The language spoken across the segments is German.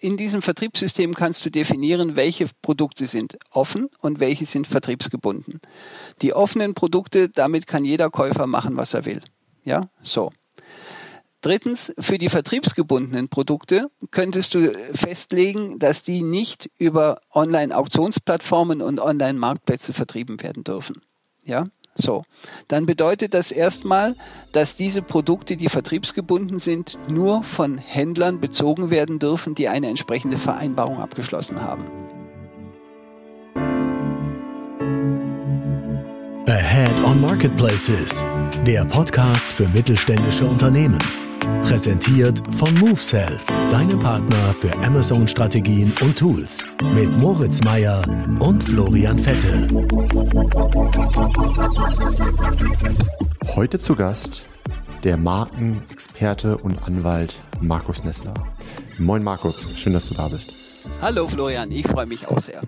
in diesem Vertriebssystem kannst du definieren, welche Produkte sind offen und welche sind vertriebsgebunden. Die offenen Produkte, damit kann jeder Käufer machen, was er will. Ja, so. Drittens, für die vertriebsgebundenen Produkte könntest du festlegen, dass die nicht über Online-Auktionsplattformen und Online-Marktplätze vertrieben werden dürfen. Ja, so. Dann bedeutet das erstmal, dass diese Produkte, die vertriebsgebunden sind, nur von Händlern bezogen werden dürfen, die eine entsprechende Vereinbarung abgeschlossen haben. Ahead on Marketplaces, der Podcast für mittelständische Unternehmen. Präsentiert von MoveSell, deinem Partner für Amazon-Strategien und Tools. Mit Moritz Meyer und Florian Vettel. Heute zu Gast der Markenexperte und Anwalt Markus Nessler. Moin Markus, schön, dass du da bist. Hallo Florian, ich freue mich auch sehr.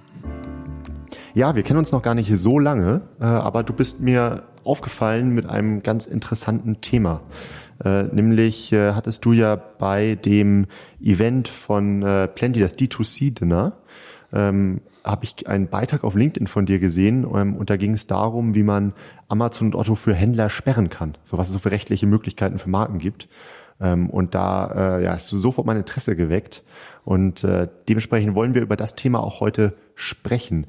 Ja, wir kennen uns noch gar nicht so lange, äh, aber du bist mir aufgefallen mit einem ganz interessanten Thema. Äh, nämlich äh, hattest du ja bei dem Event von äh, Plenty, das D2C-Dinner, ähm, habe ich einen Beitrag auf LinkedIn von dir gesehen ähm, und da ging es darum, wie man Amazon und Otto für Händler sperren kann, so was es so für rechtliche Möglichkeiten für Marken gibt. Ähm, und da äh, ja, hast du sofort mein Interesse geweckt und äh, dementsprechend wollen wir über das Thema auch heute sprechen.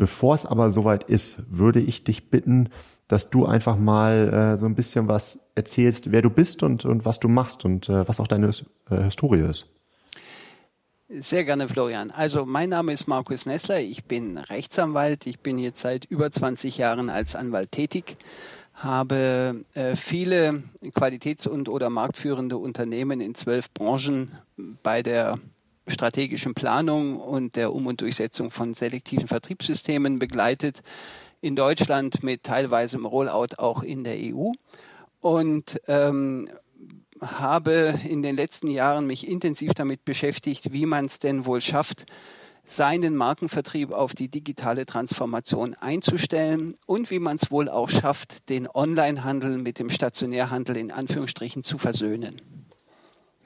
Bevor es aber soweit ist, würde ich dich bitten, dass du einfach mal äh, so ein bisschen was erzählst, wer du bist und, und was du machst und äh, was auch deine äh, Historie ist. Sehr gerne, Florian. Also mein Name ist Markus Nessler, ich bin Rechtsanwalt, ich bin jetzt seit über 20 Jahren als Anwalt tätig, habe äh, viele qualitäts- und oder marktführende Unternehmen in zwölf Branchen bei der strategischen Planung und der Um- und Durchsetzung von selektiven Vertriebssystemen begleitet, in Deutschland mit teilweise im Rollout auch in der EU und ähm, habe in den letzten Jahren mich intensiv damit beschäftigt, wie man es denn wohl schafft, seinen Markenvertrieb auf die digitale Transformation einzustellen und wie man es wohl auch schafft, den Onlinehandel mit dem Stationärhandel in Anführungsstrichen zu versöhnen.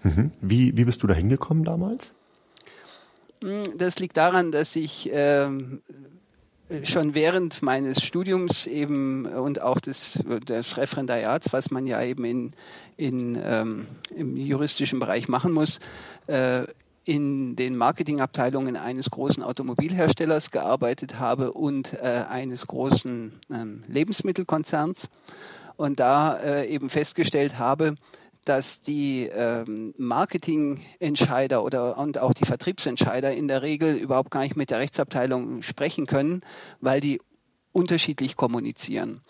Mhm. Wie, wie bist du da hingekommen damals? Hm, das liegt daran, dass ich ähm, schon während meines Studiums eben und auch des, des Referendariats, was man ja eben in, in, ähm, im juristischen Bereich machen muss, äh, in den Marketingabteilungen eines großen Automobilherstellers gearbeitet habe und äh, eines großen ähm, Lebensmittelkonzerns. Und da äh, eben festgestellt habe, dass die ähm, Marketingentscheider oder und auch die Vertriebsentscheider in der Regel überhaupt gar nicht mit der Rechtsabteilung sprechen können, weil die unterschiedlich kommunizieren.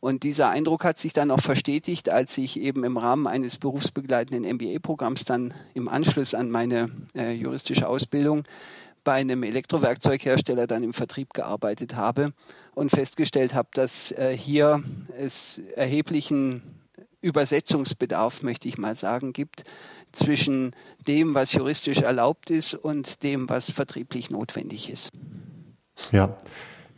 Und dieser Eindruck hat sich dann auch verstetigt, als ich eben im Rahmen eines berufsbegleitenden MBA-Programms dann im Anschluss an meine äh, juristische Ausbildung bei einem Elektrowerkzeughersteller dann im Vertrieb gearbeitet habe und festgestellt habe, dass äh, hier es erheblichen Übersetzungsbedarf, möchte ich mal sagen, gibt zwischen dem, was juristisch erlaubt ist und dem, was vertrieblich notwendig ist. Ja.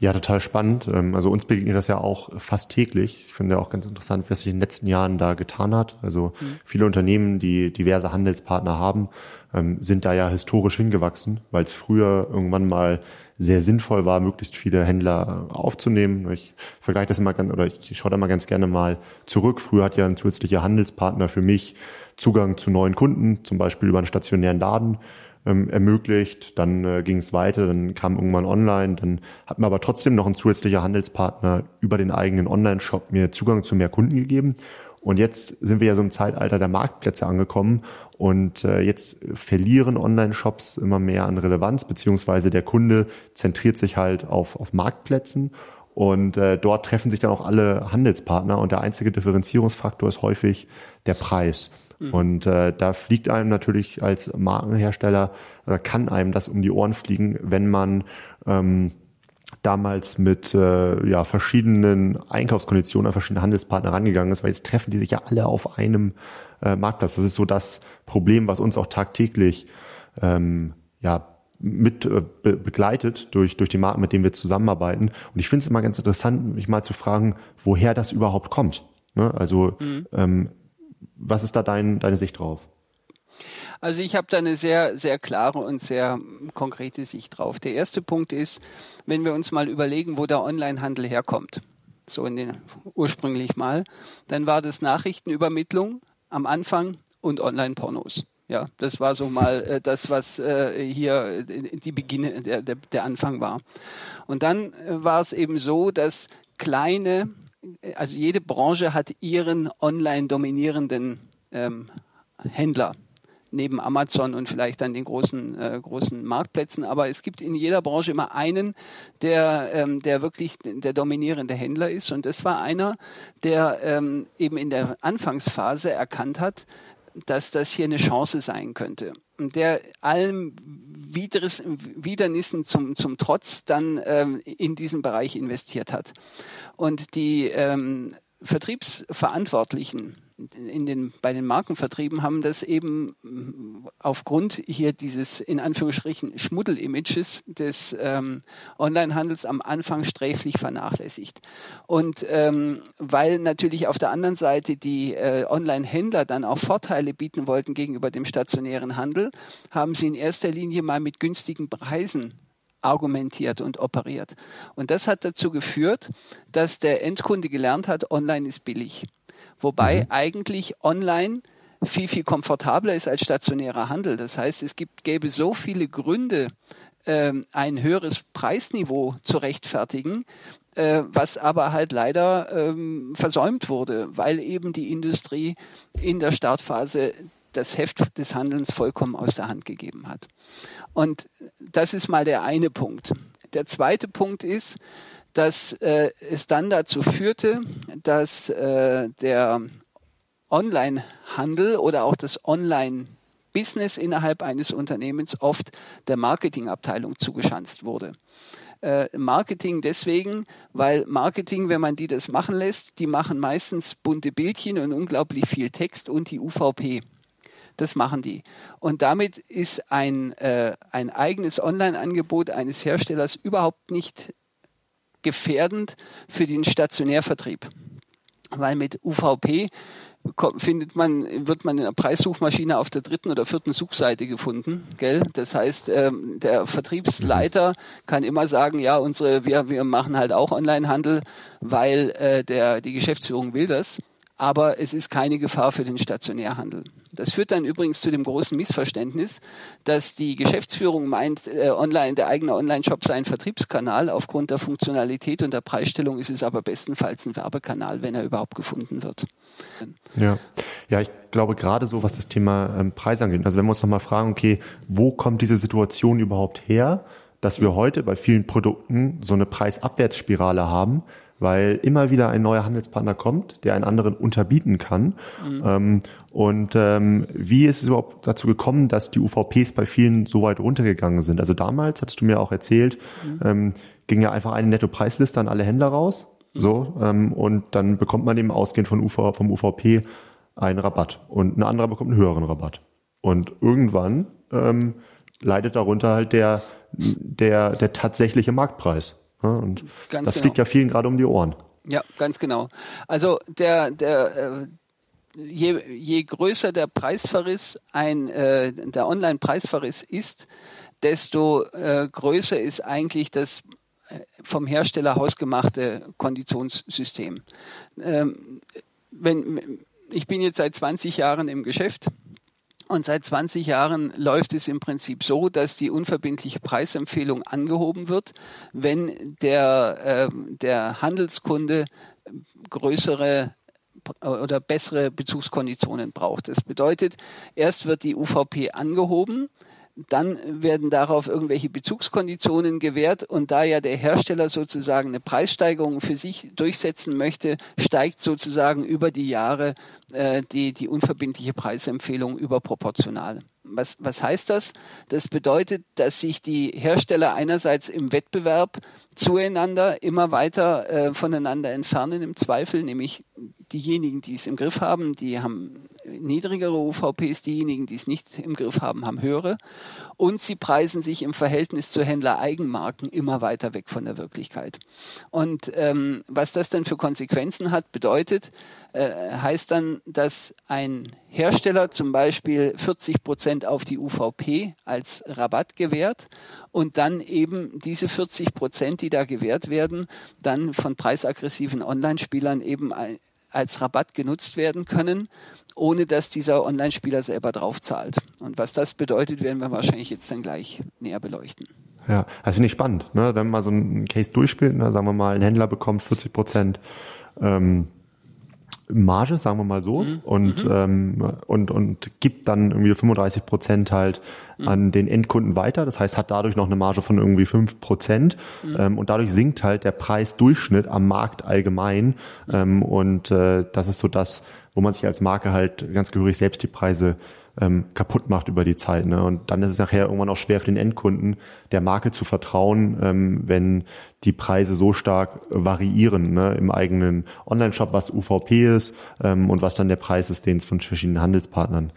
Ja, total spannend. Ähm, also uns begegnet das ja auch fast täglich. Ich finde auch ganz interessant, was sich in den letzten Jahren da getan hat. Also mhm. viele Unternehmen, die diverse Handelspartner haben, ähm, sind da ja historisch hingewachsen, weil es früher irgendwann mal sehr sinnvoll war, möglichst viele Händler aufzunehmen. Ich vergleiche das immer ganz, oder ich schaue da mal ganz gerne mal zurück. Früher hat ja ein zusätzlicher Handelspartner für mich Zugang zu neuen Kunden, zum Beispiel über einen stationären Laden ähm, ermöglicht. Dann äh, ging es weiter, dann kam irgendwann online, dann hat mir aber trotzdem noch ein zusätzlicher Handelspartner über den eigenen Online-Shop mir Zugang zu mehr Kunden gegeben. Und jetzt sind wir ja so im Zeitalter der Marktplätze angekommen und äh, jetzt verlieren Online-Shops immer mehr an Relevanz, beziehungsweise der Kunde zentriert sich halt auf, auf Marktplätzen und äh, dort treffen sich dann auch alle Handelspartner und der einzige Differenzierungsfaktor ist häufig der Preis. Mhm. Und äh, da fliegt einem natürlich als Markenhersteller oder kann einem das um die Ohren fliegen, wenn man ähm, damals mit äh, ja, verschiedenen Einkaufskonditionen an verschiedene Handelspartner rangegangen ist, weil jetzt treffen die sich ja alle auf einem äh, Marktplatz. Das ist so das Problem, was uns auch tagtäglich ähm, ja, mit äh, be begleitet durch, durch die Marken, mit denen wir zusammenarbeiten. Und ich finde es immer ganz interessant, mich mal zu fragen, woher das überhaupt kommt. Ne? Also mhm. ähm, was ist da dein, deine Sicht drauf? Also ich habe da eine sehr, sehr klare und sehr konkrete Sicht drauf. Der erste Punkt ist, wenn wir uns mal überlegen, wo der Onlinehandel herkommt, so in den ursprünglich mal, dann war das Nachrichtenübermittlung am Anfang und Online-Pornos. Ja, das war so mal äh, das, was äh, hier die Beginne, der, der, der Anfang war. Und dann äh, war es eben so, dass kleine, also jede Branche hat ihren online dominierenden ähm, Händler neben Amazon und vielleicht dann den großen, äh, großen Marktplätzen. Aber es gibt in jeder Branche immer einen, der, ähm, der wirklich der dominierende Händler ist. Und das war einer, der ähm, eben in der Anfangsphase erkannt hat, dass das hier eine Chance sein könnte. Und der allem Wideres, Widernissen zum, zum Trotz dann ähm, in diesen Bereich investiert hat. Und die ähm, Vertriebsverantwortlichen in den, bei den Markenvertrieben haben das eben aufgrund hier dieses in Anführungsstrichen Schmuddel-Images des ähm, Onlinehandels am Anfang sträflich vernachlässigt. Und ähm, weil natürlich auf der anderen Seite die äh, Online-Händler dann auch Vorteile bieten wollten gegenüber dem stationären Handel, haben sie in erster Linie mal mit günstigen Preisen argumentiert und operiert. Und das hat dazu geführt, dass der Endkunde gelernt hat, online ist billig. Wobei mhm. eigentlich online viel, viel komfortabler ist als stationärer Handel. Das heißt, es gibt, gäbe so viele Gründe, ähm, ein höheres Preisniveau zu rechtfertigen, äh, was aber halt leider ähm, versäumt wurde, weil eben die Industrie in der Startphase das Heft des Handelns vollkommen aus der Hand gegeben hat. Und das ist mal der eine Punkt. Der zweite Punkt ist, dass äh, es dann dazu führte, dass äh, der Online-Handel oder auch das Online-Business innerhalb eines Unternehmens oft der Marketingabteilung zugeschanzt wurde. Äh, Marketing deswegen, weil Marketing, wenn man die das machen lässt, die machen meistens bunte Bildchen und unglaublich viel Text und die UVP. Das machen die. Und damit ist ein, äh, ein eigenes Online-Angebot eines Herstellers überhaupt nicht gefährdend für den Stationärvertrieb. Weil mit UVP findet man, wird man in der Preissuchmaschine auf der dritten oder vierten Suchseite gefunden, gell? Das heißt, ähm, der Vertriebsleiter kann immer sagen, ja, unsere, wir, wir machen halt auch Onlinehandel, weil äh, der, die Geschäftsführung will das aber es ist keine Gefahr für den Stationärhandel. Das führt dann übrigens zu dem großen Missverständnis, dass die Geschäftsführung meint, äh, online, der eigene Online-Shop sei ein Vertriebskanal. Aufgrund der Funktionalität und der Preisstellung ist es aber bestenfalls ein Werbekanal, wenn er überhaupt gefunden wird. Ja, ja ich glaube gerade so, was das Thema ähm, Preis angeht. Also wenn wir uns nochmal fragen, okay, wo kommt diese Situation überhaupt her, dass wir heute bei vielen Produkten so eine Preisabwärtsspirale haben, weil immer wieder ein neuer Handelspartner kommt, der einen anderen unterbieten kann. Mhm. Ähm, und ähm, wie ist es überhaupt dazu gekommen, dass die UVPs bei vielen so weit runtergegangen sind? Also damals, hattest du mir auch erzählt, mhm. ähm, ging ja einfach eine Netto-Preisliste an alle Händler raus. Mhm. So, ähm, und dann bekommt man eben ausgehend von UV, vom UVP einen Rabatt und ein anderer bekommt einen höheren Rabatt. Und irgendwann ähm, leidet darunter halt der, der, der tatsächliche Marktpreis. Und ganz das genau. fliegt ja vielen gerade um die Ohren. Ja, ganz genau. Also der, der äh, je, je größer der Preisverriss ein äh, der Online-Preisverriss ist, desto äh, größer ist eigentlich das vom Hersteller hausgemachte Konditionssystem. Ähm, wenn, ich bin jetzt seit 20 Jahren im Geschäft und seit 20 Jahren läuft es im Prinzip so, dass die unverbindliche Preisempfehlung angehoben wird, wenn der, äh, der Handelskunde größere oder bessere Bezugskonditionen braucht. Das bedeutet, erst wird die UVP angehoben, dann werden darauf irgendwelche Bezugskonditionen gewährt und da ja der Hersteller sozusagen eine Preissteigerung für sich durchsetzen möchte, steigt sozusagen über die Jahre äh, die, die unverbindliche Preisempfehlung überproportional. Was, was heißt das? Das bedeutet, dass sich die Hersteller einerseits im Wettbewerb zueinander immer weiter äh, voneinander entfernen im Zweifel, nämlich diejenigen, die es im Griff haben, die haben niedrigere UVPs, diejenigen, die es nicht im Griff haben, haben höhere. Und sie preisen sich im Verhältnis zu Händler-Eigenmarken immer weiter weg von der Wirklichkeit. Und ähm, was das dann für Konsequenzen hat, bedeutet, äh, heißt dann, dass ein Hersteller zum Beispiel 40 Prozent auf die UVP als Rabatt gewährt und dann eben diese 40 Prozent, die da gewährt werden, dann von preisaggressiven Online-Spielern eben als Rabatt genutzt werden können, ohne dass dieser Online-Spieler selber drauf zahlt. Und was das bedeutet, werden wir wahrscheinlich jetzt dann gleich näher beleuchten. Ja, das finde ich spannend. Ne? Wenn man mal so einen Case durchspielt, ne? sagen wir mal, ein Händler bekommt 40 Prozent ähm, Marge, sagen wir mal so, mhm. und, mhm. ähm, und, und gibt dann irgendwie 35 Prozent halt mhm. an den Endkunden weiter. Das heißt, hat dadurch noch eine Marge von irgendwie 5 Prozent mhm. ähm, und dadurch sinkt halt der Preisdurchschnitt am Markt allgemein. Ähm, und äh, das ist so das, wo man sich als Marke halt ganz gehörig selbst die Preise ähm, kaputt macht über die Zeit. Ne? Und dann ist es nachher irgendwann auch schwer für den Endkunden, der Marke zu vertrauen, ähm, wenn die Preise so stark variieren ne? im eigenen Online-Shop, was UVP ist ähm, und was dann der Preis ist, den es von verschiedenen Handelspartnern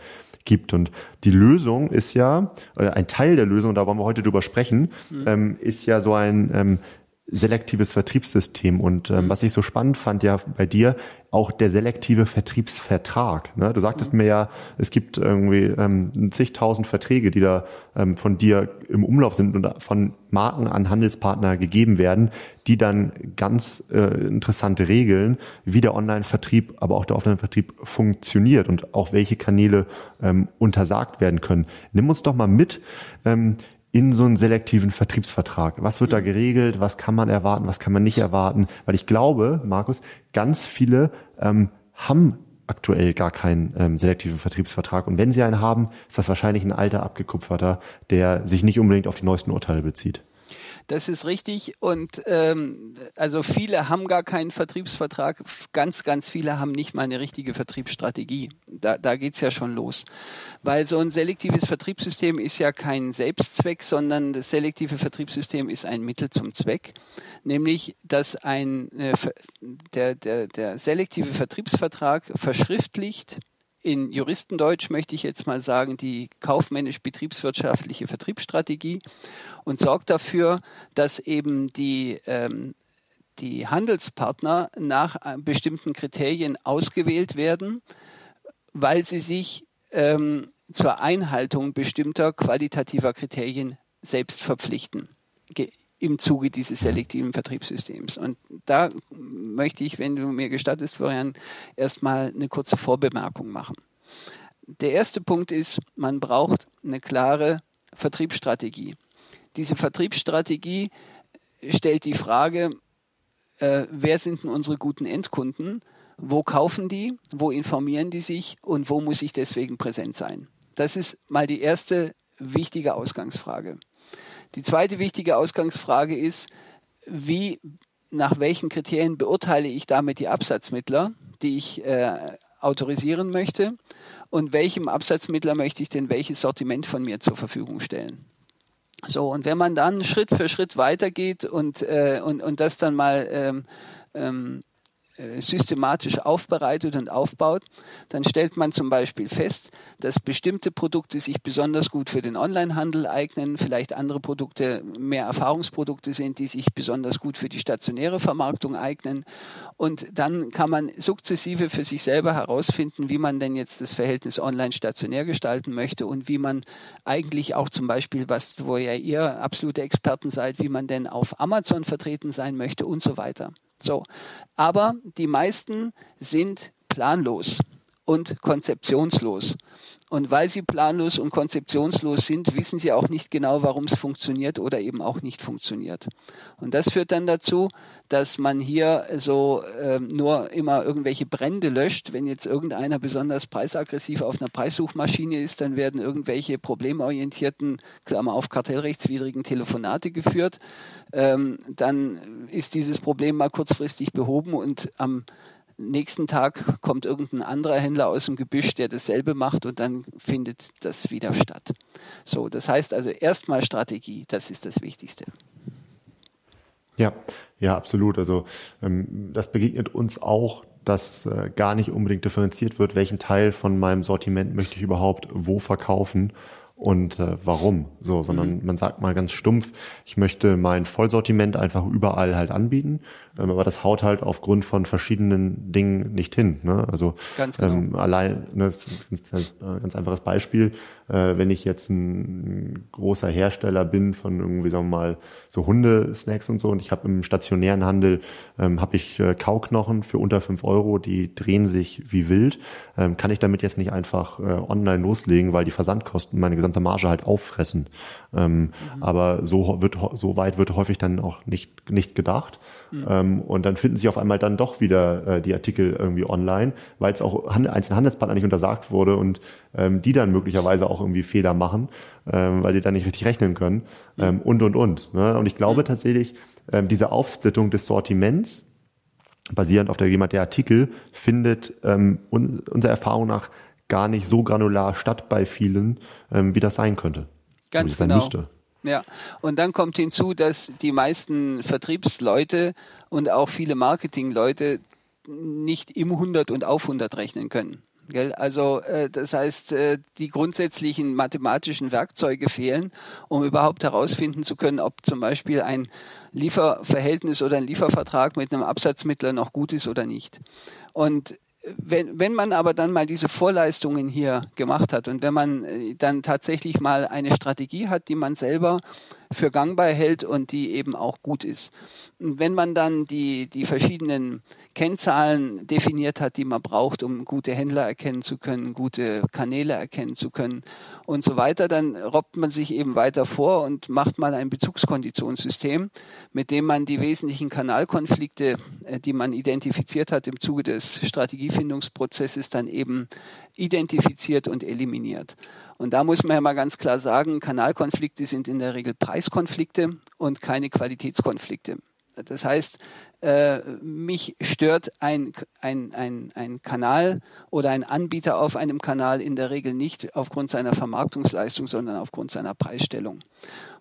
gibt. Und die Lösung ist ja, oder ein Teil der Lösung, da wollen wir heute drüber sprechen, mhm. ähm, ist ja so ein ähm, selektives Vertriebssystem. Und ähm, was ich so spannend fand ja bei dir, auch der selektive Vertriebsvertrag. Ne? Du sagtest mhm. mir ja, es gibt irgendwie ähm, zigtausend Verträge, die da ähm, von dir im Umlauf sind und von Marken an Handelspartner gegeben werden, die dann ganz äh, interessante Regeln, wie der Online-Vertrieb, aber auch der Offline-Vertrieb funktioniert und auch welche Kanäle ähm, untersagt werden können. Nimm uns doch mal mit. Ähm, in so einen selektiven Vertriebsvertrag? Was wird da geregelt? Was kann man erwarten? Was kann man nicht erwarten? Weil ich glaube, Markus, ganz viele ähm, haben aktuell gar keinen ähm, selektiven Vertriebsvertrag. Und wenn sie einen haben, ist das wahrscheinlich ein alter abgekupferter, der sich nicht unbedingt auf die neuesten Urteile bezieht. Das ist richtig. Und ähm, also viele haben gar keinen Vertriebsvertrag. Ganz, ganz viele haben nicht mal eine richtige Vertriebsstrategie. Da, da geht's ja schon los. Weil so ein selektives Vertriebssystem ist ja kein Selbstzweck, sondern das selektive Vertriebssystem ist ein Mittel zum Zweck. Nämlich, dass ein äh, der, der, der selektive Vertriebsvertrag verschriftlicht in Juristendeutsch möchte ich jetzt mal sagen, die kaufmännisch-betriebswirtschaftliche Vertriebsstrategie und sorgt dafür, dass eben die, ähm, die Handelspartner nach äh, bestimmten Kriterien ausgewählt werden, weil sie sich ähm, zur Einhaltung bestimmter qualitativer Kriterien selbst verpflichten im Zuge dieses selektiven Vertriebssystems. Und da möchte ich, wenn du mir gestattest, Florian, erstmal eine kurze Vorbemerkung machen. Der erste Punkt ist, man braucht eine klare Vertriebsstrategie. Diese Vertriebsstrategie stellt die Frage, äh, wer sind denn unsere guten Endkunden? Wo kaufen die? Wo informieren die sich? Und wo muss ich deswegen präsent sein? Das ist mal die erste wichtige Ausgangsfrage. Die zweite wichtige Ausgangsfrage ist, wie, nach welchen Kriterien beurteile ich damit die Absatzmittler, die ich äh, autorisieren möchte und welchem Absatzmittler möchte ich denn welches Sortiment von mir zur Verfügung stellen. So, und wenn man dann Schritt für Schritt weitergeht und, äh, und, und das dann mal ähm, ähm, äh, systematisch aufbereitet und aufbaut, dann stellt man zum Beispiel fest, dass bestimmte Produkte sich besonders gut für den Onlinehandel eignen, vielleicht andere Produkte mehr Erfahrungsprodukte sind, die sich besonders gut für die stationäre Vermarktung eignen. Und dann kann man sukzessive für sich selber herausfinden, wie man denn jetzt das Verhältnis online-stationär gestalten möchte und wie man eigentlich auch zum Beispiel, was, wo ja ihr absolute Experten seid, wie man denn auf Amazon vertreten sein möchte und so weiter. So. Aber die meisten sind planlos und konzeptionslos. Und weil sie planlos und konzeptionslos sind, wissen sie auch nicht genau, warum es funktioniert oder eben auch nicht funktioniert. Und das führt dann dazu, dass man hier so äh, nur immer irgendwelche Brände löscht. Wenn jetzt irgendeiner besonders preisaggressiv auf einer Preissuchmaschine ist, dann werden irgendwelche problemorientierten, Klammer auf kartellrechtswidrigen Telefonate geführt. Ähm, dann ist dieses Problem mal kurzfristig behoben und am nächsten Tag kommt irgendein anderer Händler aus dem Gebüsch, der dasselbe macht und dann findet das wieder statt. So, das heißt also erstmal Strategie, das ist das Wichtigste. Ja, ja, absolut. Also ähm, das begegnet uns auch, dass äh, gar nicht unbedingt differenziert wird, welchen Teil von meinem Sortiment möchte ich überhaupt wo verkaufen und äh, warum so, sondern mhm. man sagt mal ganz stumpf, ich möchte mein Vollsortiment einfach überall halt anbieten, ähm, aber das haut halt aufgrund von verschiedenen Dingen nicht hin. Ne? Also ganz genau. ähm, allein, ne, ganz, ganz einfaches Beispiel, äh, wenn ich jetzt ein großer Hersteller bin von irgendwie, sagen wir mal, so Hundesnacks und so und ich habe im stationären Handel, ähm, habe ich äh, Kauknochen für unter fünf Euro, die drehen sich wie wild, ähm, kann ich damit jetzt nicht einfach äh, online loslegen, weil die Versandkosten meine gesamte Marge halt auffressen. Ähm, mhm. Aber so wird so weit wird häufig dann auch nicht nicht gedacht. Mhm. Ähm, und dann finden sich auf einmal dann doch wieder äh, die Artikel irgendwie online, weil es auch Hand, einzelnen Handelspartnern nicht untersagt wurde und ähm, die dann möglicherweise auch irgendwie Fehler machen, ähm, weil die dann nicht richtig rechnen können mhm. ähm, und und und. Ne? Und ich glaube mhm. tatsächlich, ähm, diese Aufsplittung des Sortiments basierend auf der jemand der Artikel findet ähm, un, unserer Erfahrung nach gar nicht so granular statt bei vielen, ähm, wie das sein könnte. Ganz genau. Müsste. Ja, und dann kommt hinzu, dass die meisten Vertriebsleute und auch viele Marketingleute nicht im 100 und auf 100 rechnen können. Also äh, das heißt, äh, die grundsätzlichen mathematischen Werkzeuge fehlen, um überhaupt herausfinden zu können, ob zum Beispiel ein Lieferverhältnis oder ein Liefervertrag mit einem Absatzmittler noch gut ist oder nicht. Und wenn, wenn man aber dann mal diese Vorleistungen hier gemacht hat und wenn man äh, dann tatsächlich mal eine Strategie hat, die man selber für gangbar hält und die eben auch gut ist. Und wenn man dann die, die verschiedenen Kennzahlen definiert hat, die man braucht, um gute Händler erkennen zu können, gute Kanäle erkennen zu können und so weiter, dann robbt man sich eben weiter vor und macht mal ein Bezugskonditionssystem, mit dem man die wesentlichen Kanalkonflikte, äh, die man identifiziert hat im Zuge des Strategiefindungsprozesses, dann eben identifiziert und eliminiert. Und da muss man ja mal ganz klar sagen, Kanalkonflikte sind in der Regel Preiskonflikte und keine Qualitätskonflikte. Das heißt, äh, mich stört ein, ein, ein, ein Kanal oder ein Anbieter auf einem Kanal in der Regel nicht aufgrund seiner Vermarktungsleistung, sondern aufgrund seiner Preisstellung.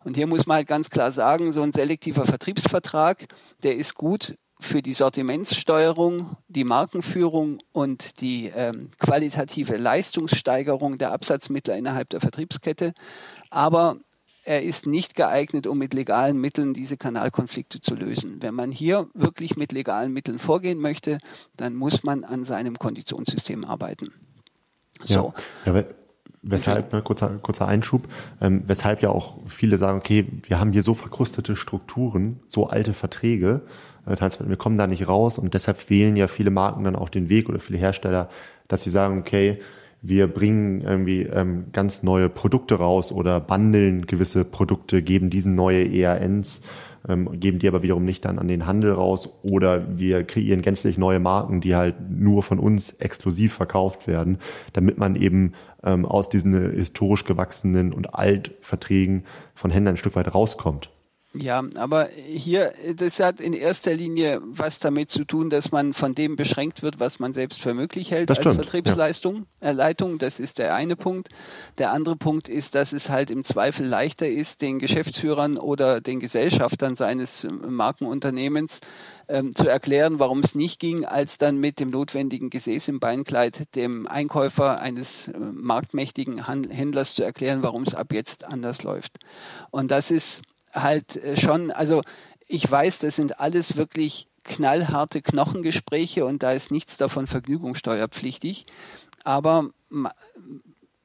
Und hier muss man halt ganz klar sagen, so ein selektiver Vertriebsvertrag, der ist gut, für die Sortimentssteuerung, die Markenführung und die ähm, qualitative Leistungssteigerung der Absatzmittler innerhalb der Vertriebskette. Aber er ist nicht geeignet, um mit legalen Mitteln diese Kanalkonflikte zu lösen. Wenn man hier wirklich mit legalen Mitteln vorgehen möchte, dann muss man an seinem Konditionssystem arbeiten. So. Ja, ja weshalb, ne, kurzer, kurzer Einschub, ähm, weshalb ja auch viele sagen, okay, wir haben hier so verkrustete Strukturen, so alte Verträge, äh, wir kommen da nicht raus und deshalb wählen ja viele Marken dann auch den Weg oder viele Hersteller, dass sie sagen, okay, wir bringen irgendwie ähm, ganz neue Produkte raus oder bundeln gewisse Produkte, geben diesen neue ERNs, ähm, geben die aber wiederum nicht dann an den Handel raus oder wir kreieren gänzlich neue Marken, die halt nur von uns exklusiv verkauft werden, damit man eben ähm, aus diesen historisch gewachsenen und Altverträgen von Händlern ein Stück weit rauskommt. Ja, aber hier, das hat in erster Linie was damit zu tun, dass man von dem beschränkt wird, was man selbst für möglich hält das als stimmt, Vertriebsleistung, ja. äh, Leitung. Das ist der eine Punkt. Der andere Punkt ist, dass es halt im Zweifel leichter ist, den Geschäftsführern oder den Gesellschaftern seines äh, Markenunternehmens ähm, zu erklären, warum es nicht ging, als dann mit dem notwendigen Gesäß im Beinkleid dem Einkäufer eines äh, marktmächtigen Händlers zu erklären, warum es ab jetzt anders läuft. Und das ist halt äh, schon, also ich weiß, das sind alles wirklich knallharte Knochengespräche und da ist nichts davon vergnügungssteuerpflichtig. Aber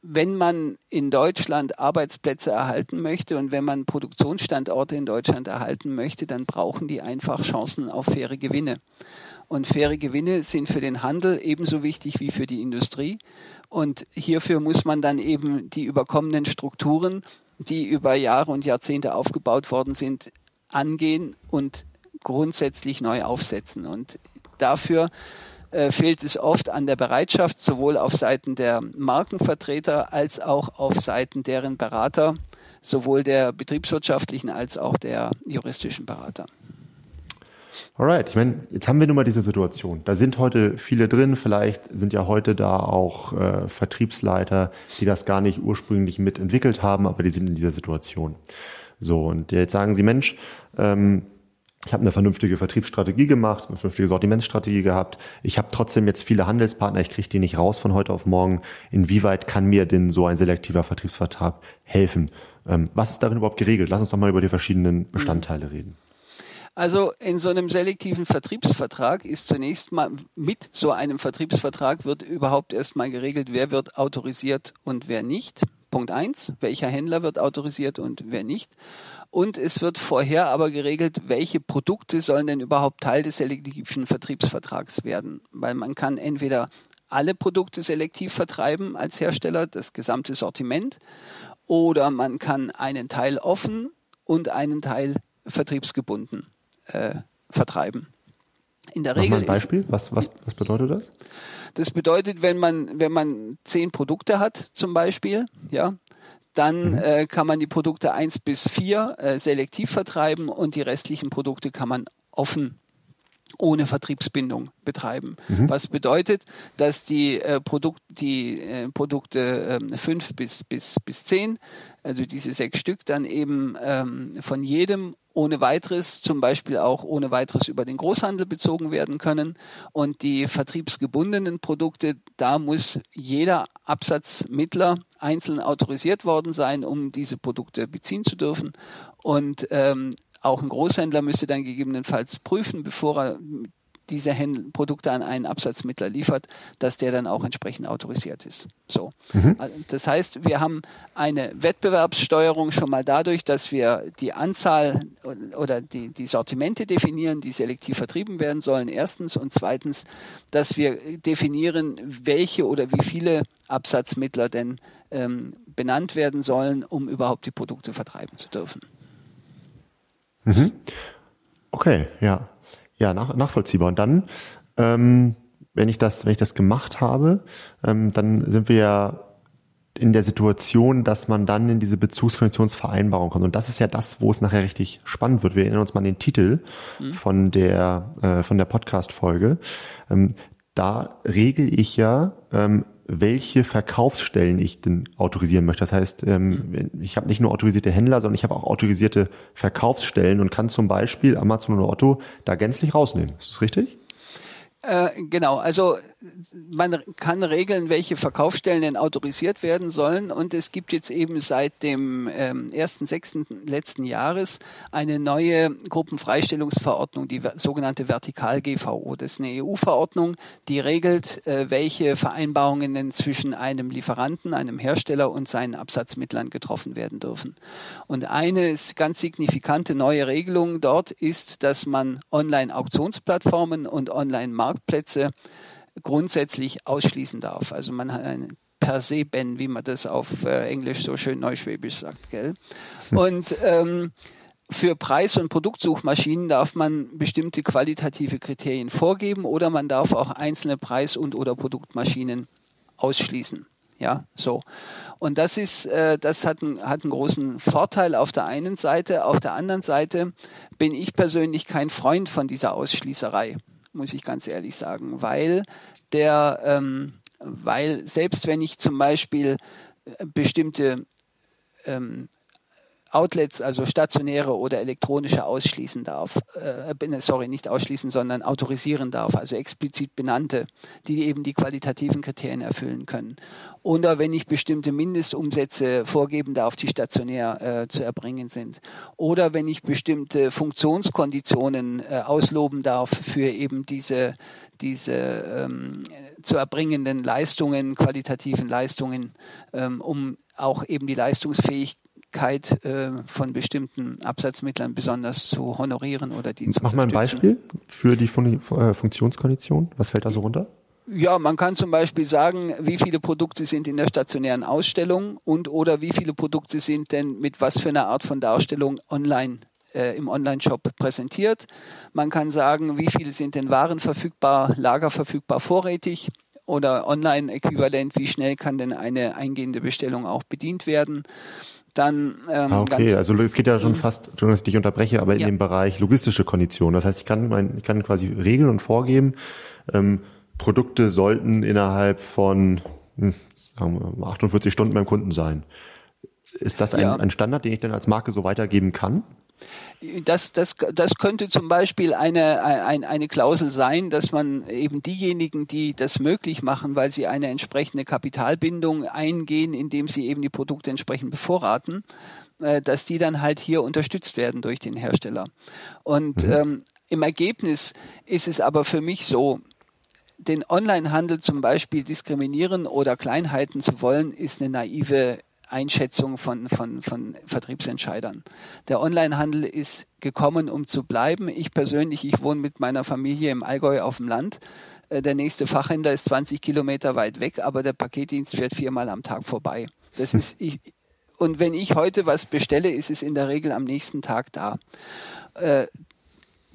wenn man in Deutschland Arbeitsplätze erhalten möchte und wenn man Produktionsstandorte in Deutschland erhalten möchte, dann brauchen die einfach Chancen auf faire Gewinne. Und faire Gewinne sind für den Handel ebenso wichtig wie für die Industrie. Und hierfür muss man dann eben die überkommenen Strukturen die über Jahre und Jahrzehnte aufgebaut worden sind, angehen und grundsätzlich neu aufsetzen. Und dafür äh, fehlt es oft an der Bereitschaft, sowohl auf Seiten der Markenvertreter als auch auf Seiten deren Berater, sowohl der betriebswirtschaftlichen als auch der juristischen Berater. Alright, ich meine, jetzt haben wir nun mal diese Situation. Da sind heute viele drin, vielleicht sind ja heute da auch äh, Vertriebsleiter, die das gar nicht ursprünglich mitentwickelt haben, aber die sind in dieser Situation. So, und jetzt sagen sie, Mensch, ähm, ich habe eine vernünftige Vertriebsstrategie gemacht, eine vernünftige Sortimentsstrategie gehabt. Ich habe trotzdem jetzt viele Handelspartner, ich kriege die nicht raus von heute auf morgen. Inwieweit kann mir denn so ein selektiver Vertriebsvertrag helfen? Ähm, was ist darin überhaupt geregelt? Lass uns doch mal über die verschiedenen Bestandteile reden. Also in so einem selektiven Vertriebsvertrag ist zunächst mal mit so einem Vertriebsvertrag wird überhaupt erstmal geregelt, wer wird autorisiert und wer nicht. Punkt eins, welcher Händler wird autorisiert und wer nicht. Und es wird vorher aber geregelt, welche Produkte sollen denn überhaupt Teil des selektiven Vertriebsvertrags werden. Weil man kann entweder alle Produkte selektiv vertreiben als Hersteller, das gesamte Sortiment, oder man kann einen Teil offen und einen Teil vertriebsgebunden äh, vertreiben. In der Mach Regel mal ein Beispiel. was, was, was bedeutet das? Das bedeutet, wenn man, wenn man zehn Produkte hat, zum Beispiel, ja, dann mhm. äh, kann man die Produkte eins bis vier äh, selektiv vertreiben und die restlichen Produkte kann man offen ohne Vertriebsbindung betreiben. Mhm. Was bedeutet, dass die, äh, Produkt, die äh, Produkte äh, fünf bis, bis, bis zehn, also diese sechs Stück, dann eben ähm, von jedem ohne weiteres, zum Beispiel auch ohne weiteres über den Großhandel bezogen werden können. Und die vertriebsgebundenen Produkte, da muss jeder Absatzmittler einzeln autorisiert worden sein, um diese Produkte beziehen zu dürfen. Und ähm, auch ein Großhändler müsste dann gegebenenfalls prüfen, bevor er diese Händler, Produkte an einen Absatzmittler liefert, dass der dann auch entsprechend autorisiert ist. So. Mhm. Also, das heißt, wir haben eine Wettbewerbssteuerung schon mal dadurch, dass wir die Anzahl oder die, die Sortimente definieren, die selektiv vertrieben werden sollen, erstens. Und zweitens, dass wir definieren, welche oder wie viele Absatzmittler denn ähm, benannt werden sollen, um überhaupt die Produkte vertreiben zu dürfen. Mhm. Okay, ja. Ja, nach, nachvollziehbar. Und dann, ähm, wenn ich das, wenn ich das gemacht habe, ähm, dann sind wir ja in der Situation, dass man dann in diese Bezugskonditionsvereinbarung kommt. Und das ist ja das, wo es nachher richtig spannend wird. Wir erinnern uns mal an den Titel mhm. von der, äh, von der Podcast-Folge. Ähm, da regel ich ja, ähm, welche Verkaufsstellen ich denn autorisieren möchte. Das heißt, ähm, ich habe nicht nur autorisierte Händler, sondern ich habe auch autorisierte Verkaufsstellen und kann zum Beispiel Amazon oder Otto da gänzlich rausnehmen. Ist das richtig? Äh, genau, also man kann regeln, welche Verkaufsstellen denn autorisiert werden sollen. Und es gibt jetzt eben seit dem ähm, 1.6. letzten Jahres eine neue Gruppenfreistellungsverordnung, die sogenannte Vertikal-GVO. Das ist eine EU-Verordnung, die regelt, äh, welche Vereinbarungen denn zwischen einem Lieferanten, einem Hersteller und seinen Absatzmittlern getroffen werden dürfen. Und eine ganz signifikante neue Regelung dort ist, dass man Online-Auktionsplattformen und Online-Markt Marktplätze grundsätzlich ausschließen darf. Also man hat einen per se Ben, wie man das auf äh, Englisch so schön neuschwäbisch sagt, gell? Und ähm, für Preis- und Produktsuchmaschinen darf man bestimmte qualitative Kriterien vorgeben oder man darf auch einzelne Preis- und oder Produktmaschinen ausschließen. Ja, so. Und das ist, äh, das hat, ein, hat einen großen Vorteil auf der einen Seite. Auf der anderen Seite bin ich persönlich kein Freund von dieser Ausschließerei muss ich ganz ehrlich sagen, weil der, ähm, weil selbst wenn ich zum Beispiel äh, bestimmte ähm, Outlets, also stationäre oder elektronische ausschließen darf, äh, sorry, nicht ausschließen, sondern autorisieren darf, also explizit benannte, die eben die qualitativen Kriterien erfüllen können. Oder wenn ich bestimmte Mindestumsätze vorgeben darf, die stationär äh, zu erbringen sind. Oder wenn ich bestimmte Funktionskonditionen äh, ausloben darf für eben diese, diese ähm, zu erbringenden Leistungen, qualitativen Leistungen, ähm, um auch eben die Leistungsfähigkeit Fähigkeit äh, von bestimmten Absatzmittlern besonders zu honorieren oder die zu Mach mal ein Beispiel für die Fun äh, Funktionskondition. Was fällt da so runter? Ja, man kann zum Beispiel sagen, wie viele Produkte sind in der stationären Ausstellung und oder wie viele Produkte sind denn mit was für einer Art von Darstellung online äh, im Online-Shop präsentiert. Man kann sagen, wie viele sind denn Waren verfügbar, Lager verfügbar, vorrätig oder online-äquivalent, wie schnell kann denn eine eingehende Bestellung auch bedient werden dann ähm, ah, okay, also es geht ja schon fast, Entschuldigung, dass ich dich unterbreche, aber in ja. dem Bereich logistische Konditionen. Das heißt, ich kann mein, ich kann quasi regeln und vorgeben, ähm, Produkte sollten innerhalb von hm, sagen wir, 48 Stunden beim Kunden sein. Ist das ein, ja. ein Standard, den ich dann als Marke so weitergeben kann? Das, das, das könnte zum Beispiel eine, eine, eine Klausel sein, dass man eben diejenigen, die das möglich machen, weil sie eine entsprechende Kapitalbindung eingehen, indem sie eben die Produkte entsprechend bevorraten, äh, dass die dann halt hier unterstützt werden durch den Hersteller. Und mhm. ähm, im Ergebnis ist es aber für mich so, den Onlinehandel zum Beispiel diskriminieren oder Kleinheiten zu wollen, ist eine naive Einschätzung von, von, von Vertriebsentscheidern. Der Onlinehandel ist gekommen, um zu bleiben. Ich persönlich, ich wohne mit meiner Familie im Allgäu auf dem Land. Äh, der nächste Fachhändler ist 20 Kilometer weit weg, aber der Paketdienst fährt viermal am Tag vorbei. Das ist, ich, und wenn ich heute was bestelle, ist es in der Regel am nächsten Tag da.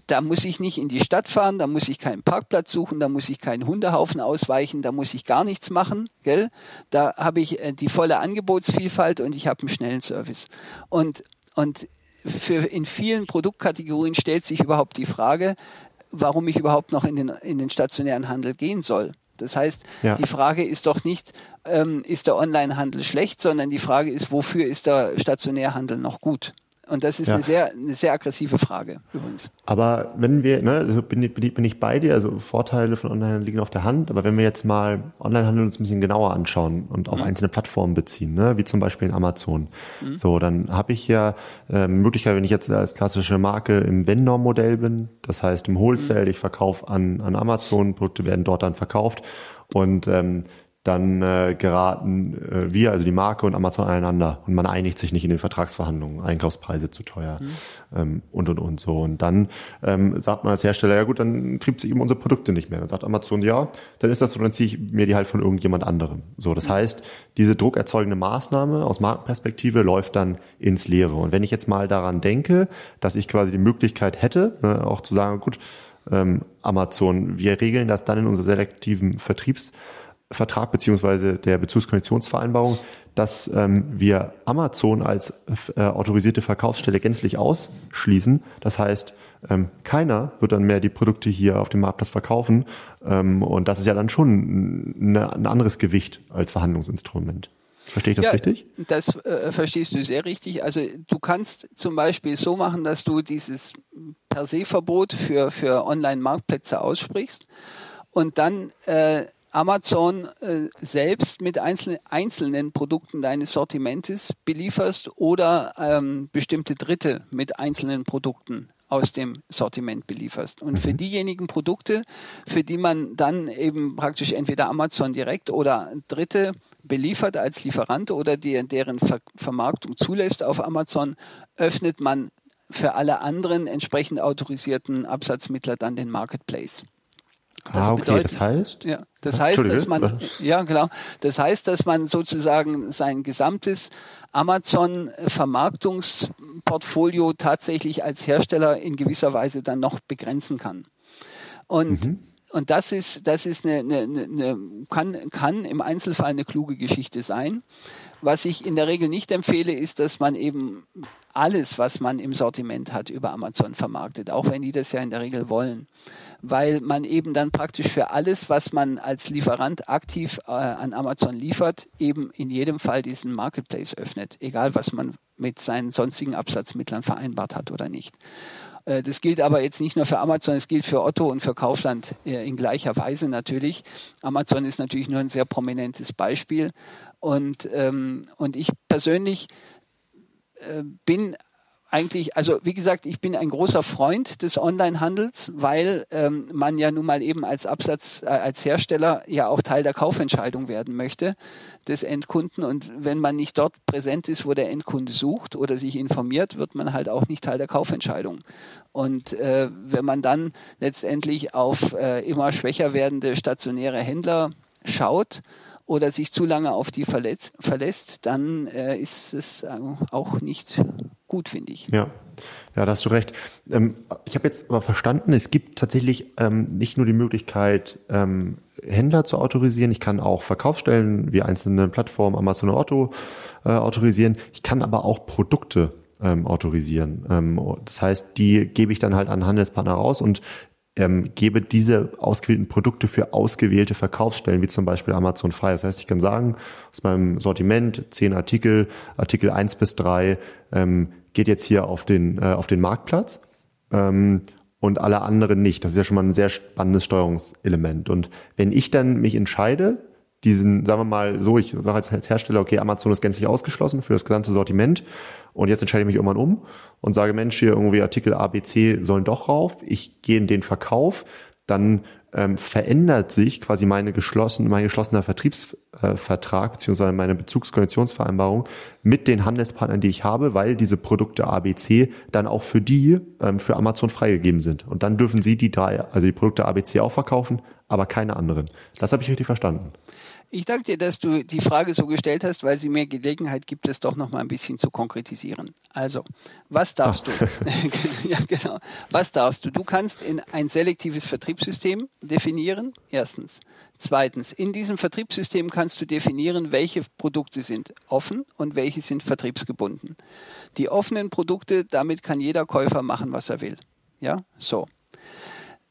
Da muss ich nicht in die Stadt fahren, da muss ich keinen Parkplatz suchen, da muss ich keinen Hundehaufen ausweichen, da muss ich gar nichts machen, gell? Da habe ich äh, die volle Angebotsvielfalt und ich habe einen schnellen Service. Und, und für in vielen Produktkategorien stellt sich überhaupt die Frage, warum ich überhaupt noch in den, in den stationären Handel gehen soll. Das heißt, ja. die Frage ist doch nicht, ähm, ist der Onlinehandel schlecht, sondern die Frage ist, wofür ist der Stationärhandel noch gut? Und das ist ja. eine, sehr, eine sehr aggressive Frage übrigens. Aber wenn wir, ne, also bin, ich, bin ich bei dir, also Vorteile von Onlinehandel liegen auf der Hand, aber wenn wir jetzt mal Onlinehandel uns ein bisschen genauer anschauen und auf mhm. einzelne Plattformen beziehen, ne, wie zum Beispiel in Amazon, mhm. so, dann habe ich ja äh, Möglichkeit, wenn ich jetzt als klassische Marke im Vendor-Modell bin, das heißt im Wholesale, mhm. ich verkaufe an, an Amazon, Produkte werden dort dann verkauft und ähm, dann äh, geraten äh, wir, also die Marke und Amazon aneinander und man einigt sich nicht in den Vertragsverhandlungen, Einkaufspreise zu teuer mhm. ähm, und und und so. Und dann ähm, sagt man als Hersteller, ja gut, dann kriegt sie eben unsere Produkte nicht mehr. Dann sagt Amazon, ja, dann ist das so, dann ziehe ich mir die halt von irgendjemand anderem. So, das mhm. heißt, diese druckerzeugende Maßnahme aus Markenperspektive läuft dann ins Leere. Und wenn ich jetzt mal daran denke, dass ich quasi die Möglichkeit hätte, ne, auch zu sagen, gut, ähm, Amazon, wir regeln das dann in unserer selektiven Vertriebs Vertrag beziehungsweise der Bezugskonditionsvereinbarung, dass ähm, wir Amazon als äh, autorisierte Verkaufsstelle gänzlich ausschließen. Das heißt, ähm, keiner wird dann mehr die Produkte hier auf dem Marktplatz verkaufen. Ähm, und das ist ja dann schon eine, ein anderes Gewicht als Verhandlungsinstrument. Verstehe ich das ja, richtig? Das äh, verstehst du sehr richtig. Also du kannst zum Beispiel so machen, dass du dieses per se Verbot für, für Online-Marktplätze aussprichst und dann äh, Amazon äh, selbst mit einzelnen, einzelnen Produkten deines Sortimentes belieferst oder ähm, bestimmte Dritte mit einzelnen Produkten aus dem Sortiment belieferst. Und für mhm. diejenigen Produkte, für die man dann eben praktisch entweder Amazon direkt oder Dritte beliefert als Lieferant oder die, deren Ver Vermarktung zulässt auf Amazon, öffnet man für alle anderen entsprechend autorisierten Absatzmittler dann den Marketplace. Das ah, okay, bedeutet, das heißt? Ja, das heißt, dass man, ja, genau. Das heißt, dass man sozusagen sein gesamtes Amazon-Vermarktungsportfolio tatsächlich als Hersteller in gewisser Weise dann noch begrenzen kann. Und mhm. Und das ist, das ist eine, eine, eine, kann, kann im Einzelfall eine kluge Geschichte sein. Was ich in der Regel nicht empfehle, ist, dass man eben alles, was man im Sortiment hat, über Amazon vermarktet, auch wenn die das ja in der Regel wollen weil man eben dann praktisch für alles, was man als Lieferant aktiv äh, an Amazon liefert, eben in jedem Fall diesen Marketplace öffnet, egal was man mit seinen sonstigen Absatzmittlern vereinbart hat oder nicht. Äh, das gilt aber jetzt nicht nur für Amazon, es gilt für Otto und für Kaufland äh, in gleicher Weise natürlich. Amazon ist natürlich nur ein sehr prominentes Beispiel. Und, ähm, und ich persönlich äh, bin eigentlich, also wie gesagt, ich bin ein großer Freund des Onlinehandels, weil ähm, man ja nun mal eben als Absatz, äh, als Hersteller ja auch Teil der Kaufentscheidung werden möchte des Endkunden. Und wenn man nicht dort präsent ist, wo der Endkunde sucht oder sich informiert, wird man halt auch nicht Teil der Kaufentscheidung. Und äh, wenn man dann letztendlich auf äh, immer schwächer werdende stationäre Händler schaut, oder sich zu lange auf die verletzt, verlässt, dann äh, ist es auch nicht gut, finde ich. Ja. Ja, da hast du recht. Ähm, ich habe jetzt aber verstanden, es gibt tatsächlich ähm, nicht nur die Möglichkeit, ähm, Händler zu autorisieren. Ich kann auch Verkaufsstellen wie einzelne Plattformen, Amazon und Otto äh, autorisieren. Ich kann aber auch Produkte autorisieren. Ähm, das heißt, die gebe ich dann halt an Handelspartner raus und ähm, gebe diese ausgewählten Produkte für ausgewählte Verkaufsstellen, wie zum Beispiel Amazon frei. Das heißt, ich kann sagen, aus meinem Sortiment zehn Artikel, Artikel eins bis drei ähm, geht jetzt hier auf den, äh, auf den Marktplatz ähm, und alle anderen nicht. Das ist ja schon mal ein sehr spannendes Steuerungselement. Und wenn ich dann mich entscheide, diesen, sagen wir mal so, ich sage als Hersteller, okay, Amazon ist gänzlich ausgeschlossen für das gesamte Sortiment und jetzt entscheide ich mich irgendwann um und sage, Mensch, hier irgendwie Artikel A, B, C sollen doch rauf, ich gehe in den Verkauf, dann ähm, verändert sich quasi meine geschlossen, mein geschlossener Vertriebsvertrag äh, beziehungsweise meine Bezugskoalitionsvereinbarung mit den Handelspartnern, die ich habe, weil diese Produkte ABC dann auch für die ähm, für Amazon freigegeben sind. Und dann dürfen sie die drei, also die Produkte ABC auch verkaufen, aber keine anderen. Das habe ich richtig verstanden. Ich danke dir, dass du die Frage so gestellt hast, weil sie mir Gelegenheit gibt, es doch noch mal ein bisschen zu konkretisieren. Also, was darfst Ach. du? ja, genau. Was darfst du? Du kannst in ein selektives Vertriebssystem definieren. Erstens. Zweitens. In diesem Vertriebssystem kannst du definieren, welche Produkte sind offen und welche sind vertriebsgebunden. Die offenen Produkte, damit kann jeder Käufer machen, was er will. Ja, so.